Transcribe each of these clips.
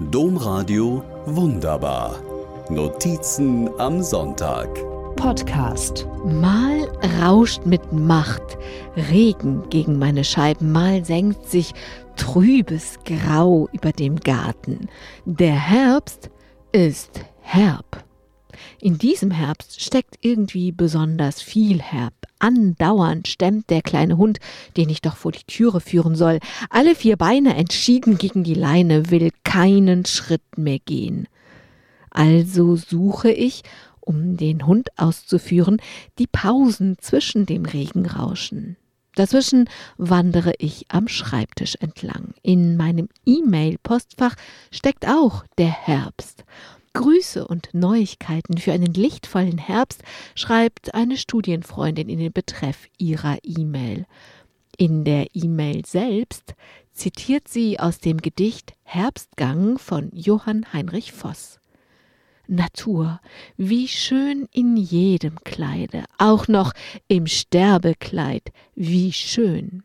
Domradio Wunderbar. Notizen am Sonntag. Podcast. Mal rauscht mit Macht Regen gegen meine Scheiben, mal senkt sich trübes Grau über dem Garten. Der Herbst ist herb. In diesem Herbst steckt irgendwie besonders viel herb. Andauernd stemmt der kleine Hund, den ich doch vor die Türe führen soll, alle vier Beine entschieden gegen die Leine, will keinen Schritt mehr gehen. Also suche ich, um den Hund auszuführen, die Pausen zwischen dem Regenrauschen. Dazwischen wandere ich am Schreibtisch entlang. In meinem E-Mail-Postfach steckt auch der Herbst. Grüße und Neuigkeiten für einen lichtvollen Herbst schreibt eine Studienfreundin in den Betreff ihrer E-Mail. In der E-Mail selbst zitiert sie aus dem Gedicht Herbstgang von Johann Heinrich Voss. Natur, wie schön in jedem Kleide, auch noch im Sterbekleid, wie schön.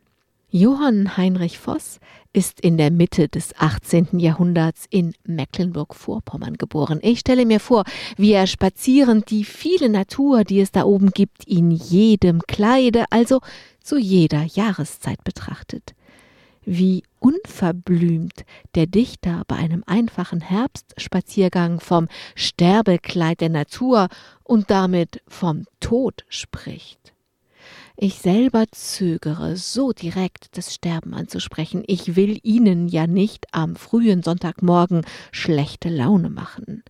Johann Heinrich Voss ist in der Mitte des 18. Jahrhunderts in Mecklenburg-Vorpommern geboren. Ich stelle mir vor, wie er spazierend die viele Natur, die es da oben gibt, in jedem Kleide, also zu jeder Jahreszeit betrachtet. Wie unverblümt der Dichter bei einem einfachen Herbstspaziergang vom Sterbekleid der Natur und damit vom Tod spricht. Ich selber zögere so direkt das Sterben anzusprechen. Ich will Ihnen ja nicht am frühen Sonntagmorgen schlechte Laune machen.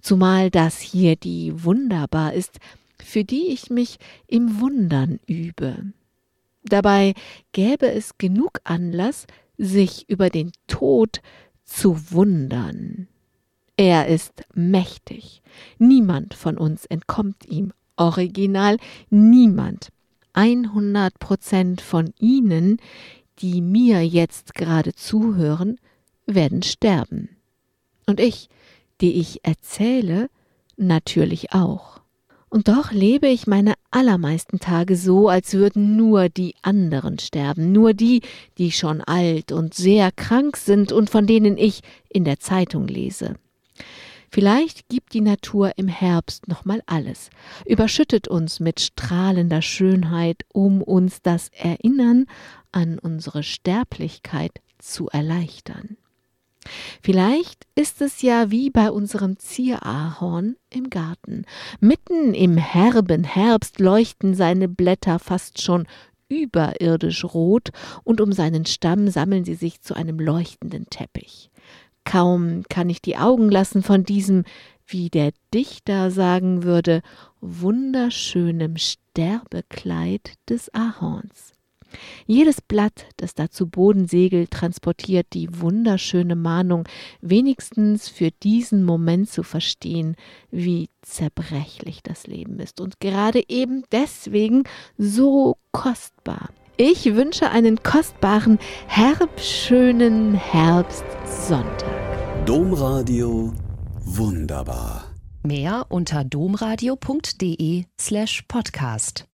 Zumal das hier die wunderbar ist, für die ich mich im Wundern übe. Dabei gäbe es genug Anlass, sich über den Tod zu wundern. Er ist mächtig. Niemand von uns entkommt ihm. Original niemand 100 Prozent von Ihnen, die mir jetzt gerade zuhören, werden sterben. Und ich, die ich erzähle, natürlich auch. Und doch lebe ich meine allermeisten Tage so, als würden nur die anderen sterben, nur die, die schon alt und sehr krank sind und von denen ich in der Zeitung lese. Vielleicht gibt die Natur im Herbst nochmal alles, überschüttet uns mit strahlender Schönheit, um uns das Erinnern an unsere Sterblichkeit zu erleichtern. Vielleicht ist es ja wie bei unserem Zierahorn im Garten. Mitten im herben Herbst leuchten seine Blätter fast schon überirdisch rot und um seinen Stamm sammeln sie sich zu einem leuchtenden Teppich. Kaum kann ich die Augen lassen von diesem, wie der Dichter sagen würde, wunderschönem Sterbekleid des Ahorns. Jedes Blatt, das da zu Boden segelt, transportiert die wunderschöne Mahnung, wenigstens für diesen Moment zu verstehen, wie zerbrechlich das Leben ist und gerade eben deswegen so kostbar. Ich wünsche einen kostbaren, herbschönen Herbstsonntag. Domradio wunderbar. Mehr unter domradio.de slash podcast.